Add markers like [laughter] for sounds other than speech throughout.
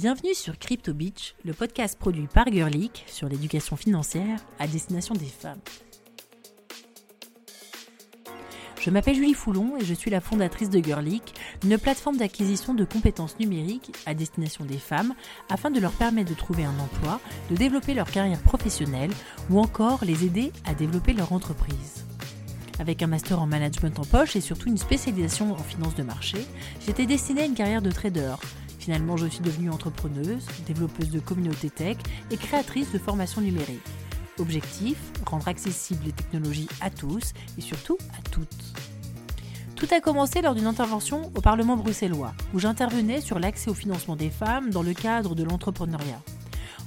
Bienvenue sur Crypto Beach, le podcast produit par Girlic sur l'éducation financière à destination des femmes. Je m'appelle Julie Foulon et je suis la fondatrice de Girlic, une plateforme d'acquisition de compétences numériques à destination des femmes afin de leur permettre de trouver un emploi, de développer leur carrière professionnelle ou encore les aider à développer leur entreprise. Avec un master en management en poche et surtout une spécialisation en finance de marché, j'étais destinée à une carrière de trader Finalement, je suis devenue entrepreneuse, développeuse de communauté tech et créatrice de formations numériques. Objectif, rendre accessibles les technologies à tous et surtout à toutes. Tout a commencé lors d'une intervention au Parlement bruxellois, où j'intervenais sur l'accès au financement des femmes dans le cadre de l'entrepreneuriat.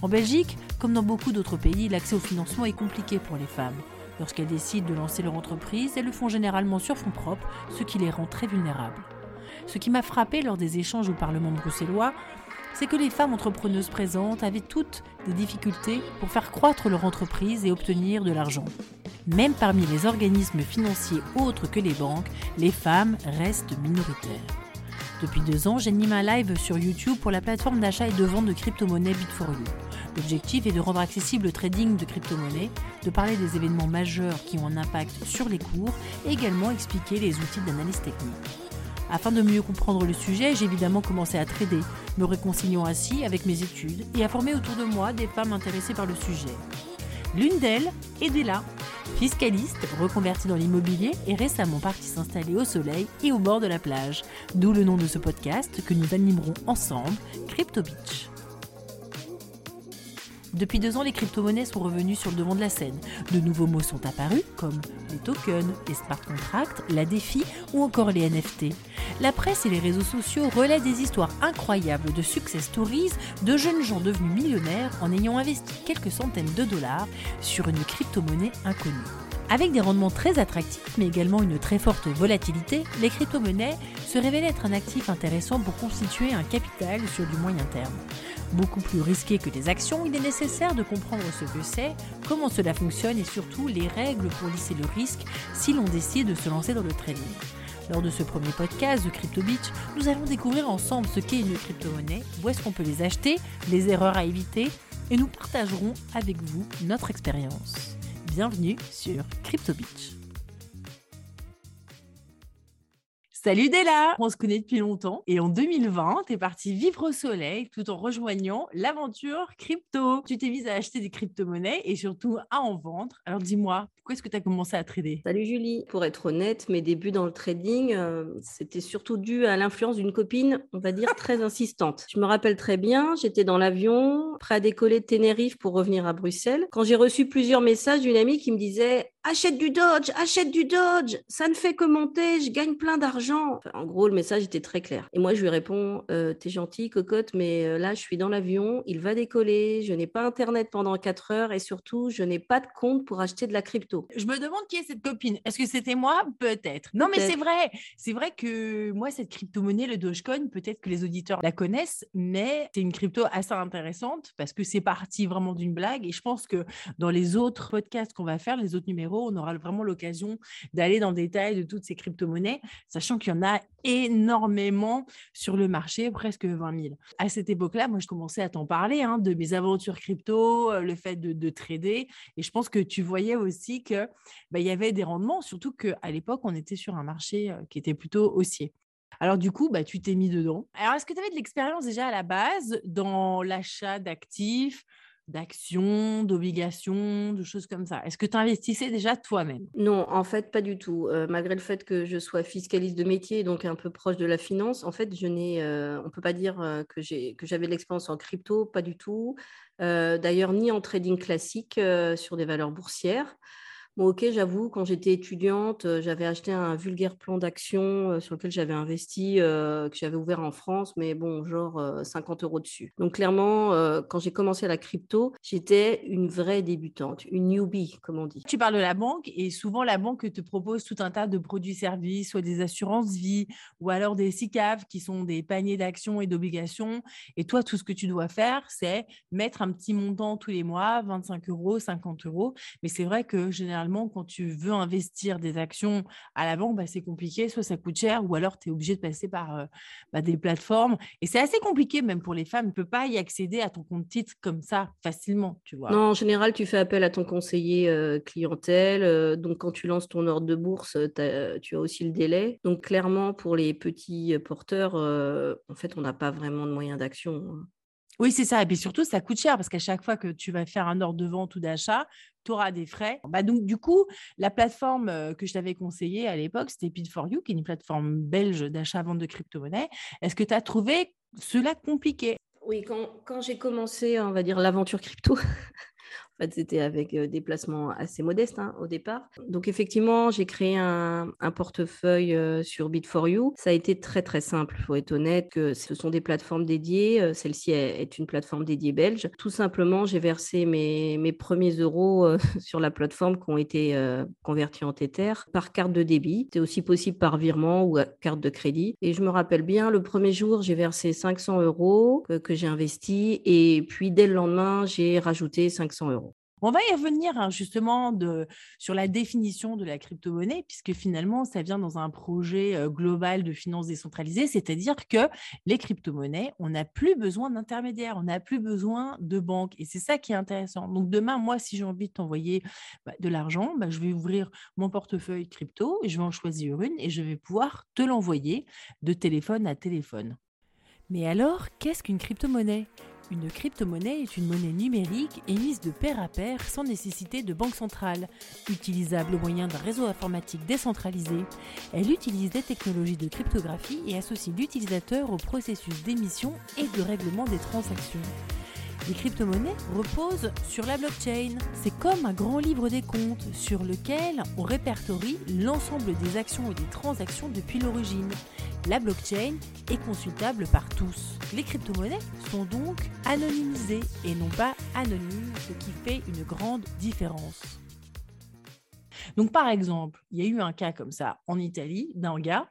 En Belgique, comme dans beaucoup d'autres pays, l'accès au financement est compliqué pour les femmes. Lorsqu'elles décident de lancer leur entreprise, elles le font généralement sur fonds propres, ce qui les rend très vulnérables. Ce qui m'a frappé lors des échanges au Parlement bruxellois, c'est que les femmes entrepreneuses présentes avaient toutes des difficultés pour faire croître leur entreprise et obtenir de l'argent. Même parmi les organismes financiers autres que les banques, les femmes restent minoritaires. Depuis deux ans, j'anime un live sur YouTube pour la plateforme d'achat et de vente de crypto-monnaies Bit4You. L'objectif est de rendre accessible le trading de crypto-monnaies, de parler des événements majeurs qui ont un impact sur les cours et également expliquer les outils d'analyse technique. Afin de mieux comprendre le sujet, j'ai évidemment commencé à trader, me réconciliant ainsi avec mes études et à former autour de moi des femmes intéressées par le sujet. L'une d'elles est Della, fiscaliste reconvertie dans l'immobilier et récemment partie s'installer au soleil et au bord de la plage, d'où le nom de ce podcast que nous animerons ensemble, Crypto Beach. Depuis deux ans, les crypto-monnaies sont revenues sur le devant de la scène. De nouveaux mots sont apparus, comme les tokens, les smart contracts, la défi ou encore les NFT. La presse et les réseaux sociaux relaient des histoires incroyables de success stories de jeunes gens devenus millionnaires en ayant investi quelques centaines de dollars sur une crypto-monnaie inconnue. Avec des rendements très attractifs, mais également une très forte volatilité, les crypto-monnaies se révèlent être un actif intéressant pour constituer un capital sur du moyen terme beaucoup plus risqué que les actions, il est nécessaire de comprendre ce que c'est, comment cela fonctionne et surtout les règles pour lisser le risque si l'on décide de se lancer dans le trading. Lors de ce premier podcast de Crypto Beach, nous allons découvrir ensemble ce qu'est une crypto-monnaie, où est-ce qu'on peut les acheter, les erreurs à éviter, et nous partagerons avec vous notre expérience. Bienvenue sur Crypto Beach. Salut Della On se connaît depuis longtemps et en 2020, tu es partie vivre au soleil tout en rejoignant l'aventure crypto. Tu t'es mise à acheter des crypto-monnaies et surtout à en vendre. Alors dis-moi, pourquoi est-ce que tu as commencé à trader? Salut Julie. Pour être honnête, mes débuts dans le trading, euh, c'était surtout dû à l'influence d'une copine, on va dire, très [laughs] insistante. Je me rappelle très bien, j'étais dans l'avion, prêt à décoller de Tenerife pour revenir à Bruxelles, quand j'ai reçu plusieurs messages d'une amie qui me disait Achète du Dodge, achète du Dodge, ça ne fait que monter, je gagne plein d'argent. en gros, le message était très clair. Et moi, je lui réponds euh, T'es gentil, cocotte, mais euh, là, je suis dans l'avion, il va décoller, je n'ai pas Internet pendant 4 heures et surtout, je n'ai pas de compte pour acheter de la crypto. Je me demande qui est cette copine. Est-ce que c'était moi? Peut-être. Non, mais c'est vrai. C'est vrai que moi, cette crypto-monnaie, le Dogecoin, peut-être que les auditeurs la connaissent, mais c'est une crypto assez intéressante parce que c'est parti vraiment d'une blague. Et je pense que dans les autres podcasts qu'on va faire, les autres numéros, on aura vraiment l'occasion d'aller dans le détail de toutes ces crypto-monnaies, sachant qu'il y en a énormément sur le marché, presque 20 000. À cette époque-là, moi, je commençais à t'en parler hein, de mes aventures crypto, euh, le fait de, trader. Et je pense que tu voyais aussi qu'il bah, y avait des rendements, surtout qu'à l'époque, on était sur un marché euh, qui était plutôt haussier. Alors du coup, bah, tu t'es mis dedans. Alors est-ce que tu avais de l'expérience déjà à la base dans l'achat d'actifs, d'actions, d'obligations, de choses comme ça Est-ce que tu investissais déjà toi-même? Non, en fait, pas du tout. Euh, malgré le fait que je sois fiscaliste de métier, donc un peu proche de la finance, en fait, je n'ai, euh, on ne peut pas dire euh, que, que j'avais de l'expérience en crypto, pas du tout. d'ailleurs, ni en trading classique sur des valeurs boursières. Bon, ok, j'avoue, quand j'étais étudiante, j'avais acheté un vulgaire plan d'action sur lequel j'avais investi, que j'avais ouvert en France, mais bon, genre 50 euros dessus. Donc clairement, quand j'ai commencé la crypto, j'étais une vraie débutante, une newbie, comme on dit. Tu parles de la banque et souvent la banque te propose tout un tas de produits-services, soit des assurances vie ou alors des SICAV qui sont des paniers d'actions et d'obligations. Et toi, tout ce que tu dois faire, c'est mettre un petit montant tous les mois, 25 euros, 50 euros. Mais c'est vrai que généralement, généralement, quand tu veux investir des actions à la banque, bah, c'est compliqué, soit ça coûte cher, ou alors tu es obligé de passer par euh, bah, des plateformes. Et c'est assez compliqué, même pour les femmes. Tu ne peux pas y accéder à ton compte titre comme ça facilement, tu vois. Non, en général, tu fais appel à ton conseiller euh, clientèle. Euh, donc, quand tu lances ton ordre de bourse, tu as aussi le délai. Donc, clairement, pour les petits porteurs, en fait, on n'a pas vraiment de moyens d'action. Hein. Oui, c'est ça. Et puis surtout, ça coûte cher parce qu'à chaque fois que tu vas faire un ordre de vente ou d'achat, tu auras des frais. Bah donc, du coup, la plateforme que je t'avais conseillée à l'époque, c'était Bid4You, qui est une plateforme belge d'achat-vente de crypto-monnaies. Est-ce que tu as trouvé cela compliqué? Oui, quand, quand j'ai commencé, on va dire, l'aventure crypto, [laughs] En fait, c'était avec des placements assez modestes hein, au départ. Donc, effectivement, j'ai créé un, portefeuille sur Bit4You. Ça a été très, très simple. Il faut être honnête que ce sont des plateformes dédiées. Celle-ci est une plateforme dédiée belge. Tout simplement, j'ai versé mes, mes, premiers euros [laughs] sur la plateforme qui ont été convertis en Tether par carte de débit. C'est aussi possible par virement ou carte de crédit. Et je me rappelle bien, le premier jour, j'ai versé 500 euros que, que j'ai investi. Et puis, dès le lendemain, j'ai rajouté 500 euros. On va y revenir hein, justement sur la définition de la crypto-monnaie, puisque finalement, ça vient dans un projet euh, global de finances décentralisées, c'est-à-dire que les crypto-monnaies, on n'a plus besoin d'intermédiaires, on n'a plus besoin de banques. Et c'est ça qui est intéressant. Donc demain, moi, si j'ai envie de t'envoyer bah, de l'argent, bah, je vais ouvrir mon portefeuille crypto, et je vais en choisir une et je vais pouvoir te l'envoyer de téléphone à téléphone. Mais alors, qu'est-ce qu'une crypto-monnaie? Une crypto-monnaie est une monnaie numérique émise de pair à pair sans nécessité de banque centrale, utilisable au moyen d'un réseau informatique décentralisé. Elle utilise des technologies de cryptographie et associe l'utilisateur au processus d'émission et de règlement des transactions. Les crypto-monnaies reposent sur la blockchain. C'est comme un grand livre des comptes sur lequel on répertorie l'ensemble des actions et des transactions depuis l'origine. La blockchain est consultable par tous. Les crypto-monnaies sont donc anonymisées et non pas anonymes, ce qui fait une grande différence. Donc par exemple, il y a eu un cas comme ça en Italie d'un gars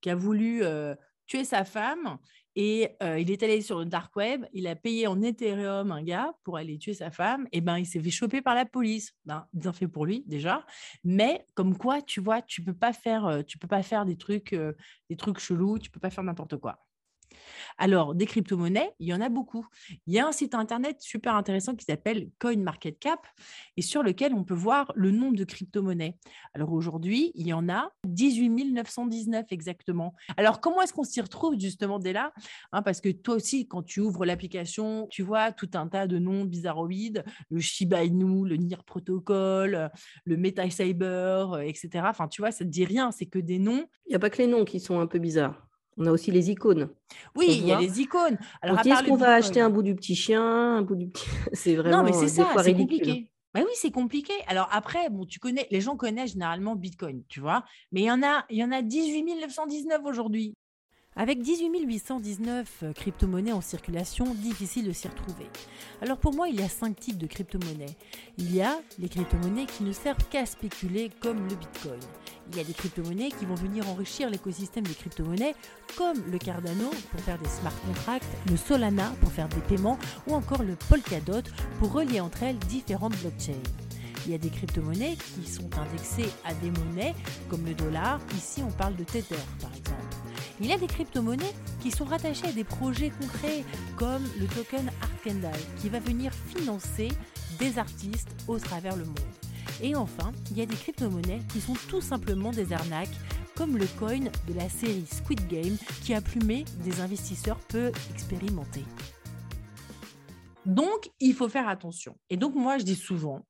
qui a voulu euh, tuer sa femme et il est allé sur le dark web, il a payé en Ethereum un gars pour aller tuer sa femme. Et ben, il s'est fait choper par la police. Ben, bien fait pour lui déjà. Mais comme quoi, tu vois, tu peux pas faire, tu peux pas faire des trucs, des trucs chelous. Tu peux pas faire n'importe quoi. Alors, des crypto-monnaies, il y en a beaucoup. Il y a un site internet super intéressant qui s'appelle CoinMarketCap et sur lequel on peut voir le nombre de crypto-monnaies. Alors aujourd'hui, il y en a 18 919 exactement. Alors, comment est-ce qu'on s'y retrouve justement dès là hein, Parce que toi aussi, quand tu ouvres l'application, tu vois tout un tas de noms bizarroïdes, le Shiba Inu, le NIR Protocol, le MetaCyber, etc. Enfin, tu vois, ça ne te dit rien, c'est que des noms. Il n'y a pas que les noms qui sont un peu bizarres. On a aussi les icônes. Oui, il y a les icônes. Alors, est-ce qu'on va acheter un bout du petit chien, un bout du petit... [laughs] C'est vraiment. Non, mais c'est ça, c'est compliqué. oui, c'est compliqué. Alors après, bon, tu connais, les gens connaissent généralement Bitcoin, tu vois, mais il y en a, il y en a 18 919 aujourd'hui. Avec 18 819 euh, crypto-monnaies en circulation, difficile de s'y retrouver. Alors pour moi, il y a cinq types de crypto-monnaies. Il y a les crypto-monnaies qui ne servent qu'à spéculer comme le Bitcoin. Il y a des crypto-monnaies qui vont venir enrichir l'écosystème des crypto-monnaies comme le Cardano pour faire des smart contracts, le Solana pour faire des paiements ou encore le Polkadot pour relier entre elles différentes blockchains. Il y a des crypto-monnaies qui sont indexées à des monnaies comme le dollar. Ici, on parle de Tether, par exemple. Il y a des crypto-monnaies qui sont rattachées à des projets concrets comme le token Arkendal qui va venir financer des artistes au travers le monde. Et enfin, il y a des crypto-monnaies qui sont tout simplement des arnaques comme le coin de la série Squid Game qui a plumé des investisseurs peu expérimentés. Donc, il faut faire attention. Et donc, moi, je dis souvent,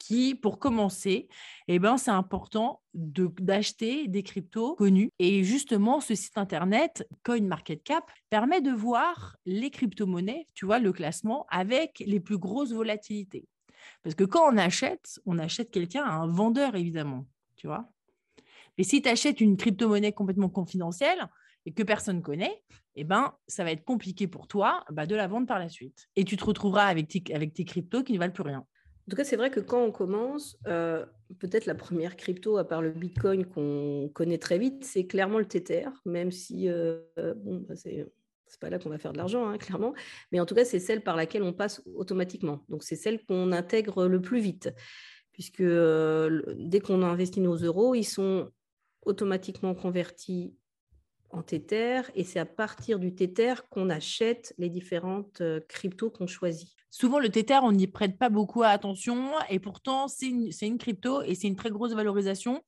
qui, pour commencer, eh ben, c'est important d'acheter des cryptos connus. Et justement, ce site internet, CoinMarketCap, permet de voir les crypto-monnaies, tu vois, le classement avec les plus grosses volatilités. Parce que quand on achète, on achète quelqu'un à un vendeur, évidemment, tu vois. Mais si tu achètes une crypto-monnaie complètement confidentielle et que personne ne connaît, eh ben, ça va être compliqué pour toi bah, de la vendre par la suite. Et tu te retrouveras avec avec tes cryptos qui ne valent plus rien. Tout cas, c'est vrai que quand on commence, euh, peut-être la première crypto, à part le Bitcoin qu'on connaît très vite, c'est clairement le Tether, même si euh, bon, bah, c'est pas là qu'on va faire de l'argent, hein, clairement. Mais en tout cas, c'est celle par laquelle on passe automatiquement. Donc, c'est celle qu'on intègre le plus vite puisque dès qu'on investit nos euros, ils sont automatiquement convertis en Tether et c'est à partir du Tether qu'on achète les différentes cryptos qu'on choisit. Souvent, le Tether, on n'y prête pas beaucoup attention et pourtant, c'est une, crypto et c'est une très grosse valorisation.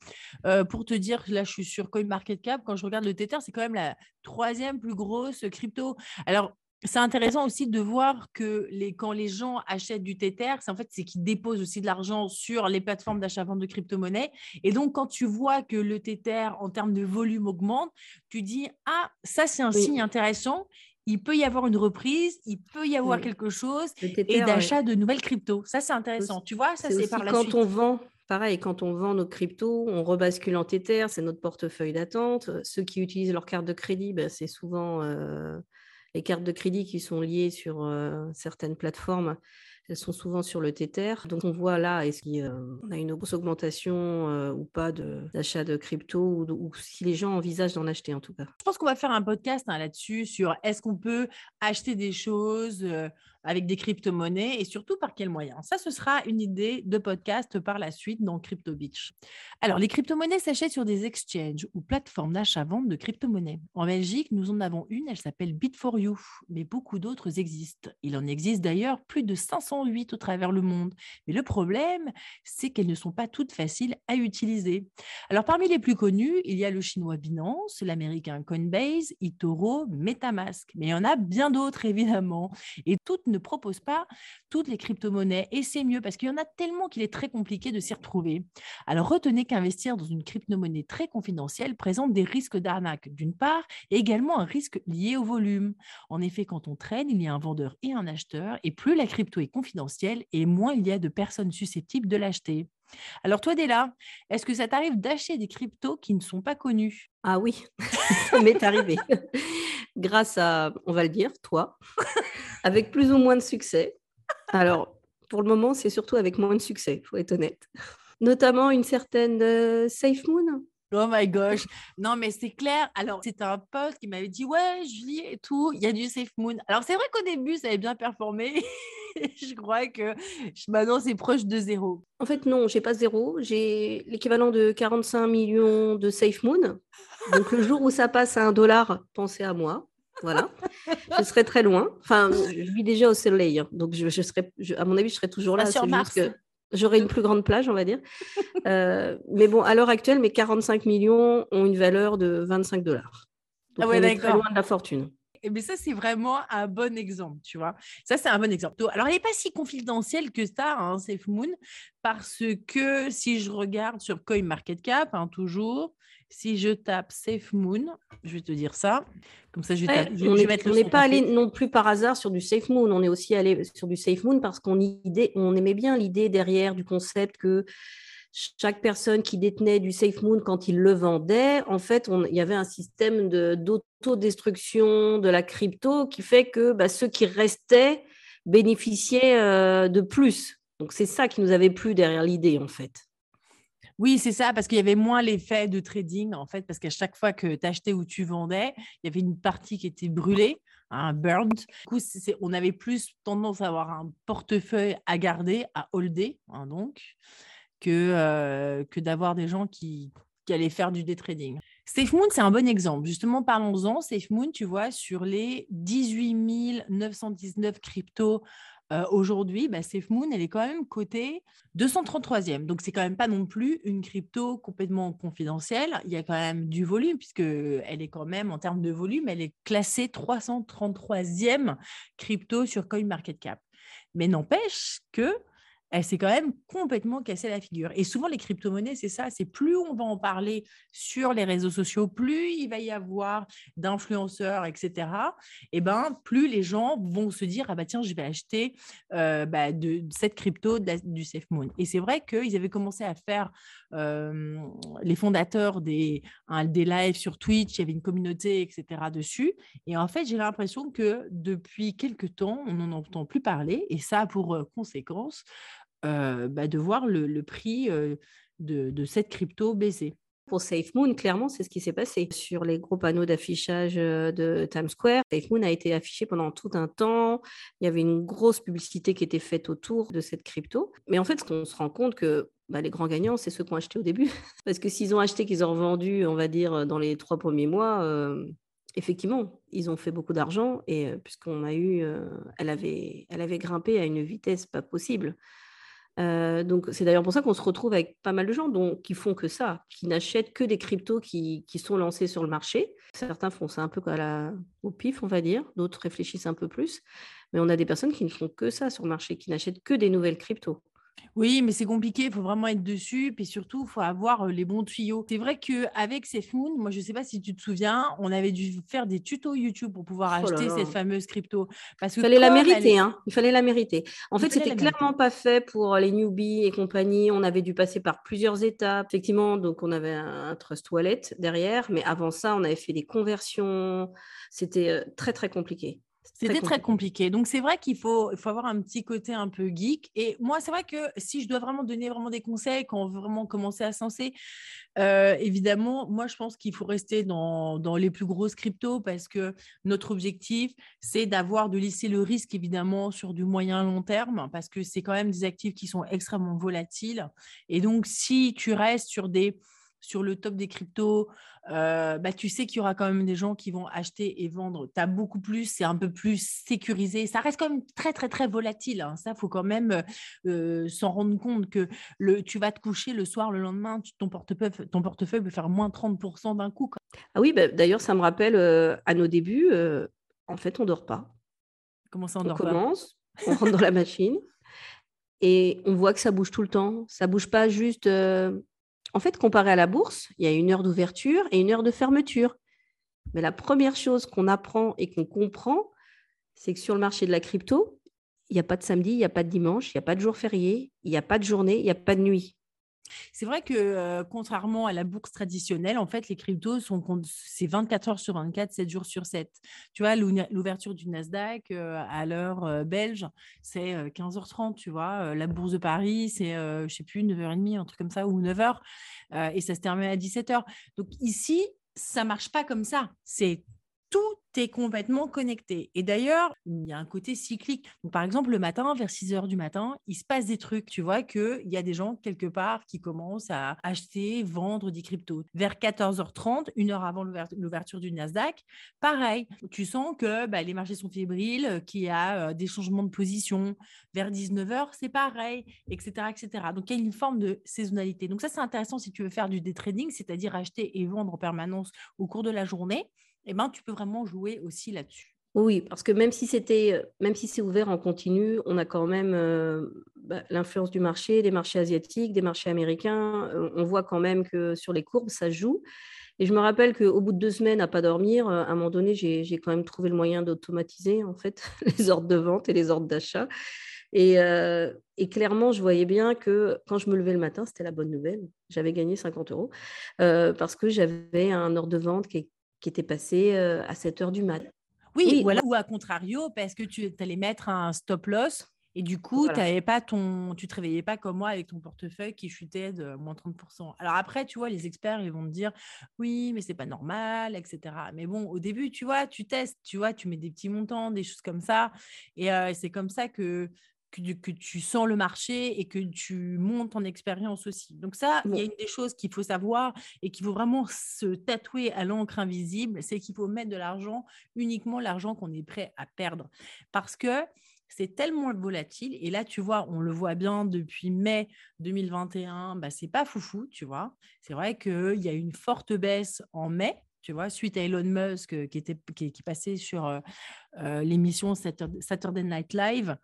pour te dire, là, je suis sur CoinMarketCap, quand je regarde le Tether, c'est quand même la troisième plus grosse crypto. Alors, c'est intéressant aussi de voir que les, quand les gens achètent du Tether, c'est en fait c'est qu'ils déposent aussi de l'argent sur les plateformes d'achat-vente de crypto-monnaies. Et donc, quand tu vois que le Tether, en termes de volume, augmente, tu dis Ah, ça, c'est un signe intéressant. Il peut y avoir une reprise, il peut y avoir quelque chose et d'achat de nouvelles cryptos. Ça, c'est intéressant. Tu vois, ça, c'est par la quand on vend, pareil, quand on vend nos cryptos, on rebascule en Tether, c'est notre portefeuille d'attente. Ceux qui utilisent leur carte de crédit, ben, c'est souvent. Euh, les cartes de crédit qui sont liées sur certaines plateformes, elles sont souvent sur le Tether. Donc on voit là, est-ce qu'on a une grosse augmentation ou pas d'achat de, crypto ou, si les gens envisagent d'en acheter en tout cas. Je pense qu'on va faire un podcast hein, là-dessus sur est-ce qu'on peut acheter des choses avec des crypto-monnaies et surtout par quels moyens? Ça, ce sera une idée de podcast par la suite dans Crypto Beach. Alors, les crypto-monnaies s'achètent sur des exchanges ou plateformes d'achat-vente de crypto-monnaies. En Belgique, nous en avons une, elle s'appelle Bit4You, mais beaucoup d'autres existent. Il en existe d'ailleurs plus de 508 au travers le monde. Mais le problème, c'est qu'elles ne sont pas toutes faciles à utiliser. Alors, parmi les plus connus, il y a le chinois Binance, l'américain Coinbase, eToro, MetaMask. Mais il y en a bien d'autres, [laughs] évidemment. Et toutes ne propose pas toutes les crypto-monnaies et c'est mieux parce qu'il y en a tellement qu'il est très compliqué de s'y retrouver. Alors retenez qu'investir dans une crypto-monnaie très confidentielle présente des risques d'arnaque d'une part et également un risque lié au volume. En effet, quand on traîne, il y a un vendeur et un acheteur et plus la crypto est confidentielle et moins il y a de personnes susceptibles de l'acheter. Alors toi, Della, est-ce que ça t'arrive d'acheter des cryptos qui ne sont pas connus? Ah oui, [laughs] ça m'est arrivé. Grâce à, on va le dire, toi, avec plus ou moins de succès. Alors, pour le moment, c'est surtout avec moins de succès, il faut être honnête. Notamment une certaine euh, Safe Moon. Oh my gosh. Non, mais c'est clair. Alors, c'était un pote qui m'avait dit Ouais, Julie et tout, il y a du Safe Moon. Alors, c'est vrai qu'au début, ça avait bien performé. [laughs] je crois que maintenant, c'est proche de zéro. En fait, non, j'ai pas zéro. J'ai l'équivalent de 45 millions de Safe Moon. Donc, le jour où ça passe à un dollar, pensez à moi. Voilà. je serai très loin. Enfin, je vis déjà au soleil. Hein. donc, je, serai, à mon avis, je serai toujours là. sur Mars. J'aurai une plus grande plage, on va dire. Euh, mais bon, à l'heure actuelle, mes 45 millions ont une valeur de 25 dollars. Ah ouais, on est très loin de la fortune. Mais eh ben, ça, c'est vraiment un bon exemple, tu vois. Ça, c'est un bon exemple. Alors, elle n'est pas si confidentielle que ça, hein, Safe Moon, parce que si je regarde sur CoinMarketCap, hein, toujours, si je tape Safe Moon, je vais te dire ça. Comme ça, je vais, on n'est pas allé non plus par hasard sur du Safe Moon. On est aussi allé sur du Safe Moon parce qu'on on aimait bien l'idée derrière du concept que chaque personne qui détenait du Safe Moon quand il le vendait, en fait, il y avait un système d'autodestruction de, la crypto qui fait que bah, ceux qui restaient bénéficiaient euh, de plus. Donc c'est ça qui nous avait plu derrière l'idée, en fait. Oui, c'est ça, parce qu'il y avait moins l'effet de trading, en fait, parce qu'à chaque fois que tu achetais ou tu vendais, il y avait une partie qui était brûlée, hein, burned. Du coup, on avait plus tendance à avoir un portefeuille à garder, à holder, hein, donc, que, euh, que d'avoir des gens qui, qui allaient faire du day trading. SafeMoon, c'est un bon exemple. Justement, parlons-en. SafeMoon, tu vois, sur les 18 919 cryptos euh, aujourd'hui, bah, elle est quand même cotée 233e. Donc, c'est quand même pas non plus une crypto complètement confidentielle. Il y a quand même du volume, puisque elle est quand même, en termes de volume, elle est classée 333e crypto sur CoinMarketCap. Mais n'empêche que elle s'est quand même complètement cassée la figure. Et souvent, les crypto-monnaies, c'est ça, c'est plus on va en parler sur les réseaux sociaux, plus il va y avoir d'influenceurs, etc., et ben, plus les gens vont se dire, ah bah tiens, je vais acheter euh, bah, de, cette crypto du SafeMoon. Et c'est vrai qu'ils avaient commencé à faire, euh, les fondateurs des, des lives sur Twitch, il y avait une communauté, etc., dessus. Et en fait, j'ai l'impression que depuis quelques temps, on n'en entend plus parler, et ça a pour euh, bah, de voir le, prix de, cette crypto baisser. Pour SafeMoon, clairement, c'est ce qui s'est passé. Sur les gros panneaux d'affichage de Times Square, SafeMoon a été affiché pendant tout un temps. Il y avait une grosse publicité qui était faite autour de cette crypto. Mais en fait, ce qu'on se rend compte que bah, les grands gagnants, c'est ceux qui ont acheté au début. [laughs] Parce que s'ils ont acheté, qu'ils ont revendu, on va dire, dans les trois premiers mois, euh, effectivement, ils ont fait beaucoup d'argent. Et euh, puisqu'on a eu, euh, elle, avait, elle avait grimpé à une vitesse pas possible. Donc, c'est d'ailleurs pour ça qu'on se retrouve avec pas mal de gens donc, qui font que ça, qui n'achètent que des cryptos qui, qui, sont lancés sur le marché. Certains font ça un peu à la, au pif, on va dire. D'autres réfléchissent un peu plus. Mais on a des personnes qui ne font que ça sur le marché, qui n'achètent que des nouvelles cryptos. Oui, mais c'est compliqué, il faut vraiment être dessus, puis surtout, il faut avoir les bons tuyaux. C'est vrai qu'avec Moon, moi, je ne sais pas si tu te souviens, on avait dû faire des tutos YouTube pour pouvoir oh acheter cette fameuse crypto. Parce que il fallait la mériter, hein. il fallait la mériter. En fait, c'était clairement pas fait pour les newbies et compagnie. On avait dû passer par plusieurs étapes. Effectivement, donc on avait un trust wallet derrière, mais avant ça, on avait fait des conversions. C'était très, très compliqué. C'était très, compliqué. Donc, c'est vrai qu'il faut, faut avoir un petit côté un peu geek. Et moi, c'est vrai que si je dois vraiment donner vraiment des conseils quand on veut vraiment commencer à senser, euh, évidemment, moi, je pense qu'il faut rester dans, dans, les plus grosses cryptos parce que notre objectif, c'est d'avoir, de lisser le risque, évidemment, sur du moyen long terme parce que c'est quand même des actifs qui sont extrêmement volatiles. Et donc, si tu restes sur des sur le top des cryptos, euh, bah, tu sais qu'il y aura quand même des gens qui vont acheter et vendre. Tu as beaucoup plus, c'est un peu plus sécurisé. Ça reste quand même très, très, très volatile. Hein. Ça, il faut quand même euh, s'en rendre compte que le, tu vas te coucher le soir, le lendemain, ton, portefeuille, ton portefeuille peut faire moins 30% d'un coup. Ah oui, bah, d'ailleurs, ça me rappelle euh, à nos débuts, en fait, on ne dort pas. Comment ça, on, dort commence, on rentre dans la machine et on voit que ça bouge tout le temps. Ça bouge pas juste en fait, comparé à la bourse, il y a une heure d'ouverture et une heure de fermeture. Mais la première chose qu'on apprend et qu'on comprend, c'est que sur le marché de la crypto, il n'y a pas de samedi, il n'y a pas de dimanche, il n'y a pas de jour férié, il n'y a pas de journée, il n'y a pas de nuit. C'est vrai que euh, contrairement à la bourse traditionnelle, en fait, les cryptos sont c'est 24 heures sur 24, 7 jours sur 7. Tu vois, l'ouverture du Nasdaq euh, à l'heure euh, belge, c'est 15h30, tu vois. la bourse de Paris, c'est, je sais plus, 9h30, un truc comme ça, ou 9h, et ça se termine à 17h. Donc ici, ça marche pas comme ça. C'est tout est complètement connecté. Et d'ailleurs, il y a un côté cyclique. par exemple, le matin, vers 6 heures du matin, il se passe des trucs. Tu vois qu'il y a des gens quelque part qui commencent à acheter, vendre des cryptos. Vers 14h30, une heure avant l'ouverture du Nasdaq, pareil, tu sens que bah, les marchés sont fébriles, qu'il y a euh, des changements de position. Vers 19h, c'est pareil, etc., etc. Donc, il y a une forme de saisonnalité. Donc, ça, c'est intéressant si tu veux faire du day trading, c'est-à-dire acheter et vendre en permanence au cours de la journée eh ben, tu peux vraiment jouer aussi là-dessus. Oui, parce que même si c'était, même si c'est ouvert en continu, on a quand même euh, bah, l'influence du marché, des marchés asiatiques, des marchés américains. Euh, on voit quand même que sur les courbes, ça joue. Et je me rappelle qu'au bout de deux semaines à pas dormir, euh, à un moment donné, j'ai quand même trouvé le moyen d'automatiser en fait [laughs] les ordres de vente et les ordres d'achat. Et, clairement, je voyais bien que quand je me levais le matin, c'était la bonne nouvelle. J'avais gagné 50 euros parce que j'avais un ordre de vente qui, qui était passé à 7 heures du mat. Oui, voilà. ou à contrario, parce que tu allais mettre un stop loss et du coup, tu pas ton, tu te réveillais pas comme moi avec ton portefeuille qui chutait de moins 30%. Alors après, tu vois, les experts, ils vont te dire, oui, mais c'est pas normal, etc. Mais bon, au début, tu vois, tu testes, tu vois, tu mets des petits montants, des choses comme ça. Et c'est comme ça que que, tu sens le marché et que tu montes en expérience aussi. Donc ça, il y a une des choses qu'il faut savoir et qu'il faut vraiment se tatouer à l'encre invisible, c'est qu'il faut mettre de l'argent, uniquement l'argent qu'on est prêt à perdre. Parce que c'est tellement volatile. Et là, tu vois, on le voit bien depuis mai 2021, bah, c'est pas foufou, tu vois. C'est vrai qu'il y a une forte baisse en mai, tu vois, suite à Elon Musk qui, était, qui, passait sur euh, euh, l'émission Saturday Night Live.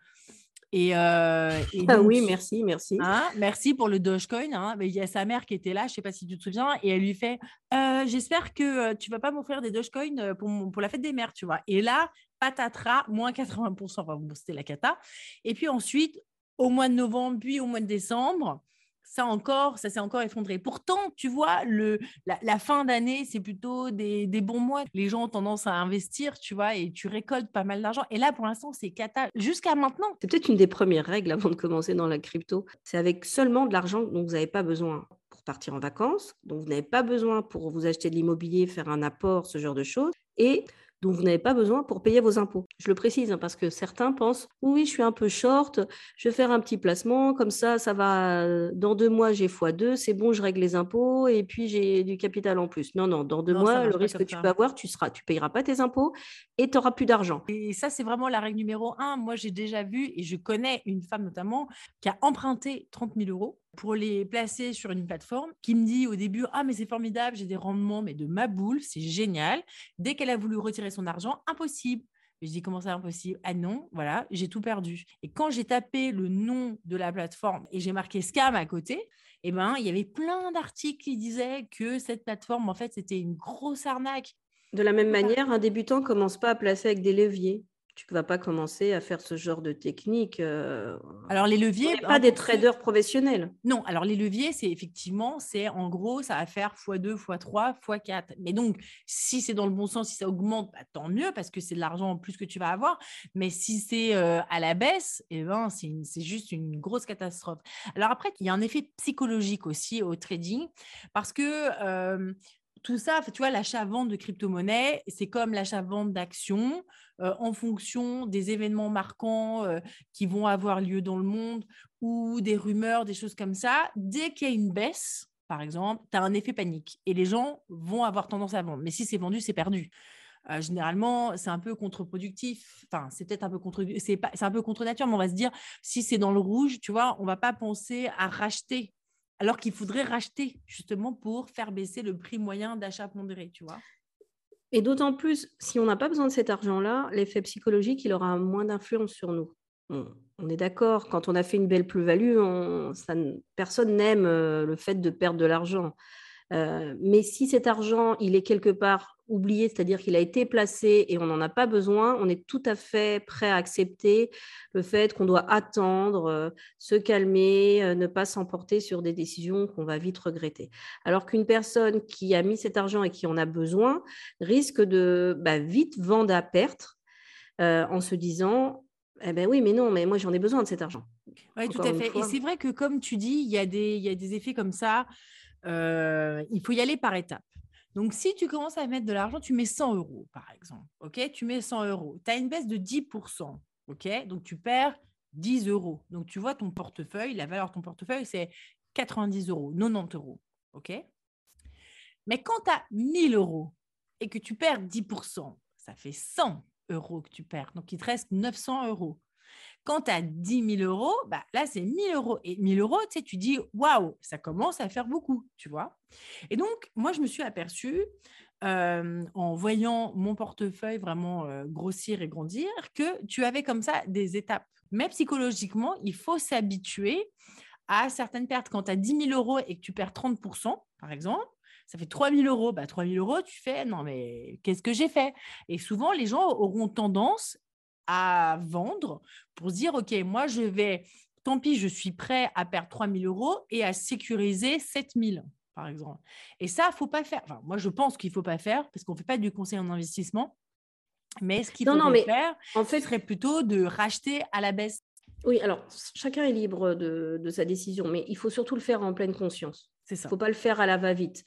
Et, euh, ah oui, merci, merci. Hein, merci pour le Dogecoin. Hein. Il y a sa mère qui était là, je ne sais pas si tu te souviens, et elle lui fait euh, J'espère que euh, tu ne vas pas m'offrir des Dogecoin pour, pour la fête des mères, tu vois. Et là, patatras, moins 80%, enfin, c'était la cata. Et puis ensuite, au mois de novembre, puis au mois de décembre, ça encore, ça s'est encore effondré. Pourtant, tu vois, le, la, fin d'année, c'est plutôt des, bons mois. Les gens ont tendance à investir, tu vois, et tu récoltes pas mal d'argent. Et là, pour l'instant, c'est cata. Jusqu'à maintenant. C'est peut-être une des premières règles avant de commencer dans la crypto. C'est avec seulement de l'argent dont vous n'avez pas besoin pour partir en vacances, dont vous n'avez pas besoin pour vous acheter de l'immobilier, faire un apport, ce genre de choses. Et dont vous n'avez pas besoin pour payer vos impôts. Je le précise hein, parce que certains pensent oui, je suis un peu short, je vais faire un petit placement, comme ça, ça va, dans deux mois, j'ai x2, c'est bon, je règle les impôts et puis j'ai du capital en plus. Non, non, dans deux mois, le risque que tu peux avoir, tu ne tu payeras pas tes impôts et tu n'auras plus d'argent. Et ça, c'est vraiment la règle numéro un. Moi, j'ai déjà vu et je connais une femme notamment qui a emprunté 30 000 euros pour les placer sur une plateforme, qui me dit au début Ah, mais c'est formidable, j'ai des rendements, mais de ma boule, c'est génial. Dès qu'elle a voulu retirer son argent, impossible. Je dis comment ça impossible? Ah non, voilà, j'ai tout perdu. Et quand j'ai tapé le nom de la plateforme et j'ai marqué scam à côté, eh ben, il y avait plein d'articles qui disaient que cette plateforme, en fait, c'était une grosse arnaque. De la même manière, un débutant commence pas à placer avec des leviers tu ne vas pas commencer à faire ce genre de technique. Euh, alors les leviers, pas des traders professionnels. Non, alors les leviers, c'est effectivement, c'est en gros, ça va faire x2, x3, x4. Mais donc, si c'est dans le bon sens, si ça augmente, bah, tant mieux parce que c'est de l'argent en plus que tu vas avoir. Mais si c'est euh, à la baisse, eh ben, c'est juste une grosse catastrophe. Alors après, il y a un effet psychologique aussi au trading parce que euh, tout ça, tu vois, l'achat-vente de crypto-monnaies, c'est comme l'achat-vente d'actions euh, en fonction des événements marquants euh, qui vont avoir lieu dans le monde ou des rumeurs, des choses comme ça. Dès qu'il y a une baisse, par exemple, tu as un effet panique et les gens vont avoir tendance à vendre. Mais si c'est vendu, c'est perdu. Euh, généralement, c'est un peu contre-productif. Enfin, c'est peut-être un peu contre, c'est un peu contre nature, mais on va se dire, si c'est dans le rouge, tu vois, on va pas penser à racheter alors qu'il faudrait racheter justement pour faire baisser le prix moyen d'achat pondéré, tu vois. Et d'autant plus, si on n'a pas besoin de cet argent-là, l'effet psychologique, il aura moins d'influence sur nous. On, est d'accord, quand on a fait une belle plus-value, personne n'aime euh, le fait de perdre de l'argent. Euh, mais si cet argent, il est quelque part oublié, c'est-à-dire qu'il a été placé et on n'en a pas besoin, on est tout à fait prêt à accepter le fait qu'on doit attendre, euh, se calmer, euh, ne pas s'emporter sur des décisions qu'on va vite regretter. Alors qu'une personne qui a mis cet argent et qui en a besoin risque de bah, vite vendre à perte en se disant eh ben oui, mais non, mais moi j'en ai besoin de cet argent. Oui, tout à fait. Et c'est vrai que comme tu dis, il y, a des, il y a des effets comme ça. Il faut y aller par étapes. Donc, si tu commences à mettre de l'argent, tu mets 100 euros, par exemple. OK? Tu mets 100 euros. Tu as une baisse de 10%. OK? Donc, tu perds 10 euros. Donc, tu vois ton portefeuille, la valeur de ton portefeuille, c'est 90 euros, 90 euros. OK? Mais quand tu as 1000 euros et que tu perds 10%, ça fait 100 euros que tu perds. Donc, il te reste 900 euros. Quand tu as 10 000 euros, bah, là, c'est 1 000 euros. Et 1 000 euros, tu sais, tu dis, waouh, ça commence à faire beaucoup, tu vois. Et donc, moi, je me suis aperçue, en voyant mon portefeuille vraiment grossir et grandir, que tu avais comme ça des étapes. Mais psychologiquement, il faut s'habituer à certaines pertes. Quand tu as 10 000 euros et que tu perds 30% par exemple, ça fait 3 000 euros. Bah, 3 000 euros, tu fais, non, mais qu'est-ce que j'ai fait? Et souvent, les gens auront tendance à vendre pour dire, OK, moi, je vais, tant pis, je suis prêt à perdre 3 000 euros et à sécuriser 7 000 par exemple. Et ça, faut pas faire. Enfin, moi, je pense qu'il faut pas faire parce qu'on ne fait pas du conseil en investissement. Mais ce qu'il faut faire, en fait, serait plutôt de racheter à la baisse. Oui, alors chacun est libre de, de sa décision, mais il faut surtout le faire en pleine conscience. C'est ça. Il ne faut pas le faire à la va-vite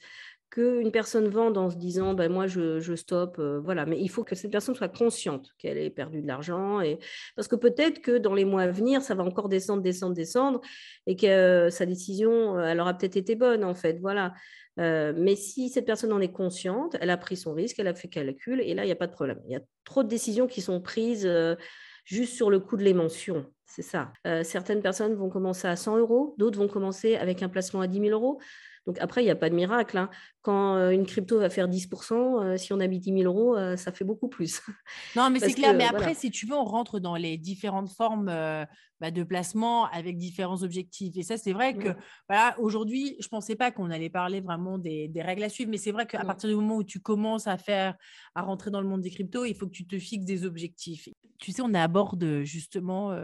qu'une personne vende en se disant ben moi je, stoppe euh, voilà mais il faut que cette personne soit consciente qu'elle ait perdu de l'argent et parce que peut-être que dans les mois à venir ça va encore descendre descendre descendre et que euh, sa décision euh, elle aura peut-être été bonne en fait voilà mais si cette personne en est consciente elle a pris son risque elle a fait calcul et là il n'y a pas de problème il y a trop de décisions qui sont prises juste sur le coup de l'émotion c'est ça certaines personnes vont commencer à 100 euros d'autres vont commencer avec un placement à 10 000 euros donc après, il n'y a pas de miracle. hein. Quand euh, une crypto va faire 10%, euh, si on a mis 10 000 euros, euh, ça fait beaucoup plus. [laughs] Non, mais c'est clair. mais après, si tu veux, on rentre dans les différentes formes bah, de placement avec différents objectifs. Et ça, c'est vrai que voilà, aujourd'hui, je ne pensais pas qu'on allait parler vraiment des, règles à suivre, mais c'est vrai qu'à partir du moment où tu commences à faire, à rentrer dans le monde des cryptos, il faut que tu te fixes des objectifs. Tu sais, on aborde justement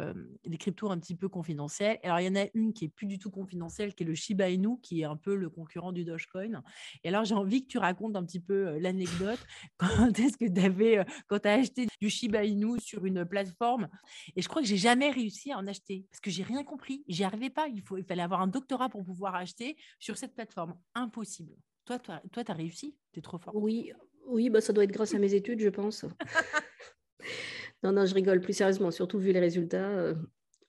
des cryptos un petit peu confidentiels. Alors, il y en a une qui est plus du tout confidentielle, qui est le Shiba Inu, qui est un peu le concurrent du Dogecoin. Et alors, j'ai envie que tu racontes un petit peu l'anecdote. [laughs] Quand est-ce que tu avais, quand tu as acheté du Shiba Inu sur une plateforme Et je crois que j'ai jamais réussi à en acheter parce que j'ai rien compris. J'y arrivais pas. Il, faut, il fallait avoir un doctorat pour pouvoir acheter sur cette plateforme. Impossible. Toi, toi, tu as réussi? Tu es trop fort. Oui, Oui, bah, ça doit être grâce à mes études, je pense. [laughs] non, non, je rigole plus sérieusement, surtout vu les résultats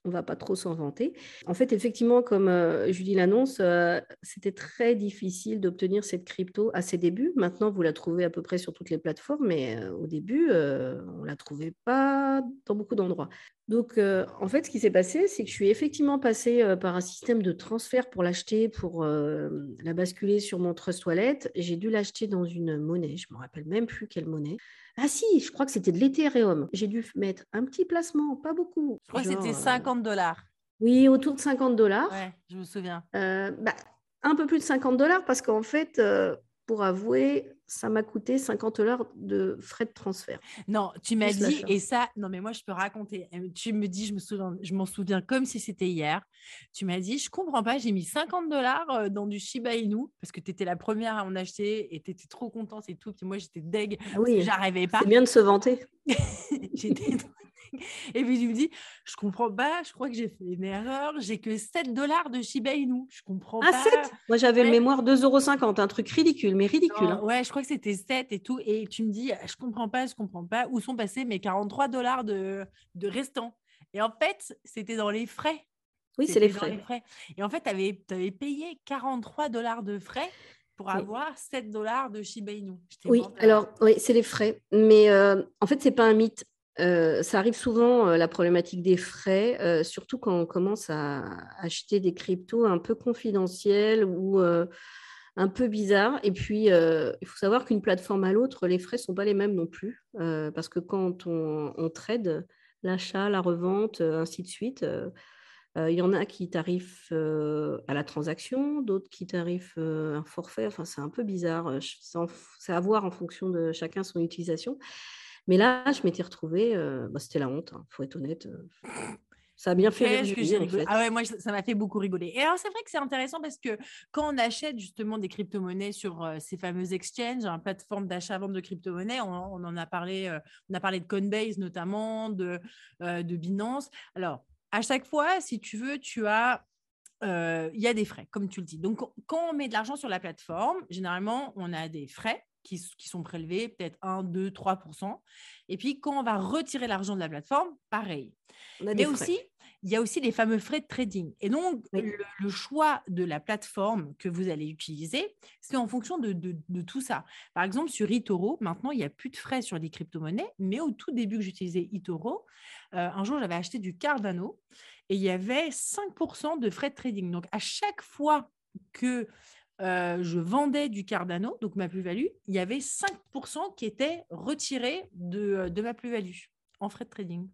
on va pas trop s'en vanter. En fait, effectivement, comme euh, Julie l'annonce, euh, c'était très difficile d'obtenir cette crypto à ses débuts. Maintenant, vous la trouvez à peu près sur toutes les plateformes, mais euh, au début, on la trouvait pas dans beaucoup d'endroits. Donc, en fait, ce qui s'est passé, c'est que je suis effectivement passée par un système de transfert pour l'acheter, pour la basculer sur mon Trust Wallet. J'ai dû l'acheter dans une monnaie, je ne me rappelle même plus quelle monnaie. Ah si, je crois que c'était de l'Ethereum. J'ai dû mettre un petit placement, pas beaucoup. Je crois que c'était 50 dollars. Oui, autour de 50 dollars. Ouais, je me souviens. Euh, bah, un peu plus de 50 dollars parce qu'en fait, euh, pour avouer, ça m'a coûté 50 dollars de frais de transfert. Non, tu m'as dit, et ça, non, mais moi, je peux raconter. Tu me dis, je me souviens, je m'en souviens comme si c'était hier. Tu m'as dit, je comprends pas, j'ai mis 50 dollars euh, dans du Shiba Inu parce que tu étais la première à en acheter et tu étais trop contente et tout. Puis moi, j'étais deg. Ah oui, j'arrivais pas. C'est bien de se vanter. [laughs] j'étais [laughs] Et puis, tu me dis, je comprends pas, je crois que j'ai fait une erreur, j'ai que 7 dollars de Shiba Inu. Je comprends ah, pas. 7 Moi, j'avais le mémoire 2,50 euros, un truc ridicule, mais ridicule. Hein. Ouais, je crois que c'était 7 et tout. Et tu me dis, je comprends pas, je comprends pas. Où sont passés mes 43 dollars de, de restants Et en fait, c'était dans les frais. Oui, c'est les frais. Et en fait, tu avais, avais, payé 43 dollars de frais pour avoir 7 dollars de Shiba Inu. Oui, alors, oui, c'est les frais. Mais euh, en fait, c'est pas un mythe. Ça arrive souvent, la problématique des frais, surtout quand on commence à acheter des cryptos un peu confidentiels ou un peu bizarres. Et puis, il faut savoir qu'une plateforme à l'autre, les frais ne sont pas les mêmes non plus. parce que quand on, trade, l'achat, la revente, ainsi de suite, il y en a qui tarifent à la transaction, d'autres qui tarifent un forfait. Enfin, c'est un peu bizarre. C'est à voir en fonction de chacun son utilisation. Mais là, je m'étais retrouvée, euh, bah, c'était la honte, il hein, faut être honnête. Euh, ça a bien fait rire. En fait. Ah ouais, moi, ça m'a fait beaucoup rigoler. Et alors, c'est vrai que c'est intéressant parce que quand on achète justement des crypto-monnaies sur euh, ces fameuses exchanges, une plateforme d'achat-vente de crypto-monnaies, on, en a parlé, on a parlé de Coinbase notamment, de, de Binance. Alors, à chaque fois, si tu veux, tu as il y a des frais, comme tu le dis. Donc, quand on met de l'argent sur la plateforme, généralement, on a des frais qui, sont prélevés, peut-être 1, 2, 3% Et puis, quand on va retirer l'argent de la plateforme, pareil. Mais aussi, il y a aussi les fameux frais de trading. Et donc, le, choix de la plateforme que vous allez utiliser, c'est en fonction de, tout ça. Par exemple, sur eToro, maintenant, il n'y a plus de frais sur les crypto-monnaies, mais au tout début que j'utilisais eToro, euh, un jour, j'avais acheté du Cardano et il y avait 5% de frais de trading. Donc, à chaque fois que euh, je vendais du Cardano, donc ma plus-value, il y avait 5% qui étaient retirés de, de ma plus-value en frais de trading.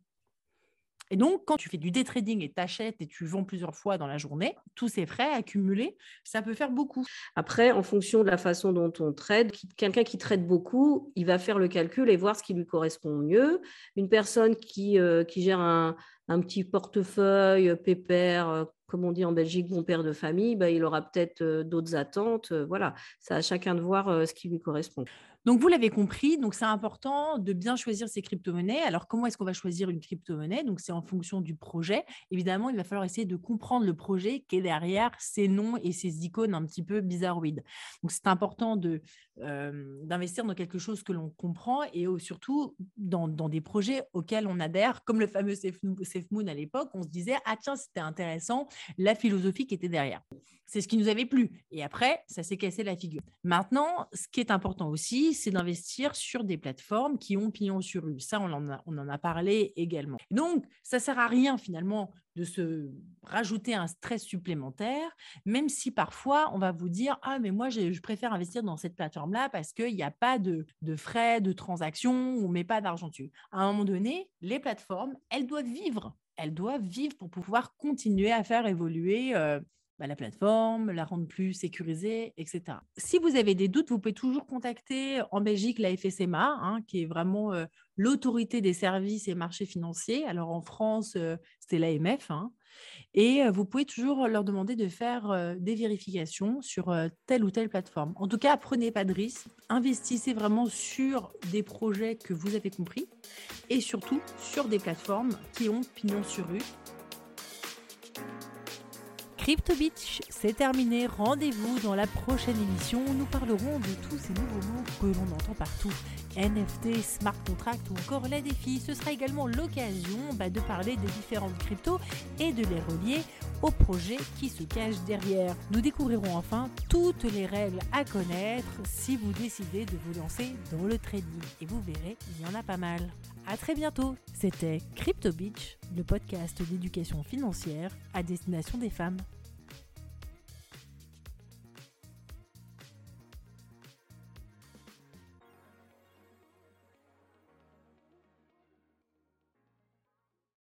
Et donc, quand tu fais du day trading et tu achètes et tu vends plusieurs fois dans la journée, tous ces frais accumulés, ça peut faire beaucoup. Après, en fonction de la façon dont on trade, quelqu'un qui trade beaucoup, il va faire le calcul et voir ce qui lui correspond mieux. Une personne qui, euh, qui gère un, un, petit portefeuille pépère, euh, comme on dit en Belgique, bon père de famille, bah, il aura peut-être euh, d'autres attentes. voilà, c'est à chacun de voir ce qui lui correspond. Donc, vous l'avez compris, c'est important de bien choisir ses crypto-monnaies. Alors, comment est-ce qu'on va choisir une crypto-monnaie? Donc, c'est en fonction du projet. Évidemment, il va falloir essayer de comprendre le projet qui est derrière ces noms et ces icônes un petit peu bizarroïdes. Donc, c'est important d'investir dans quelque chose que l'on comprend et surtout dans, des projets auxquels on adhère, comme le fameux Safe Moon à l'époque. On se disait, ah tiens, c'était intéressant, la philosophie qui était derrière. C'est ce qui nous avait plu. Et après, ça s'est cassé la figure. Maintenant, ce qui est important aussi, c'est d'investir sur des plateformes qui ont pignon sur rue. Ça, on en a, on en a parlé également. Donc, ça sert à rien finalement de se rajouter un stress supplémentaire, même si parfois on va vous dire Ah, mais moi, je, préfère investir dans cette plateforme-là parce qu'il n'y a pas de, frais de transaction, on ne met pas d'argent dessus. À un moment donné, les plateformes, elles doivent vivre. Elles doivent vivre pour pouvoir continuer à faire évoluer euh, bah, la plateforme, la rendre plus sécurisée, etc. Si vous avez des doutes, vous pouvez toujours contacter en Belgique la FSMA, hein, qui est vraiment l'autorité des services et marchés financiers. Alors en France, euh, c'est l'AMF. Hein. et vous pouvez toujours leur demander de faire des vérifications sur telle ou telle plateforme. En tout cas, prenez pas de risques, investissez vraiment sur des projets que vous avez compris et surtout sur des plateformes qui ont pignon sur rue Crypto Beach, c'est terminé. Rendez-vous dans la prochaine émission où nous parlerons de tous ces nouveaux mots que l'on entend partout. NFT, smart contract ou encore les défis. Ce sera également l'occasion bah, de parler des différentes cryptos et de les relier aux projets qui se cachent derrière. Nous découvrirons enfin toutes les règles à connaître si vous décidez de vous lancer dans le trading. Et vous verrez, il y en a pas mal. À très bientôt. C'était Crypto Beach, le podcast d'éducation financière à destination des femmes.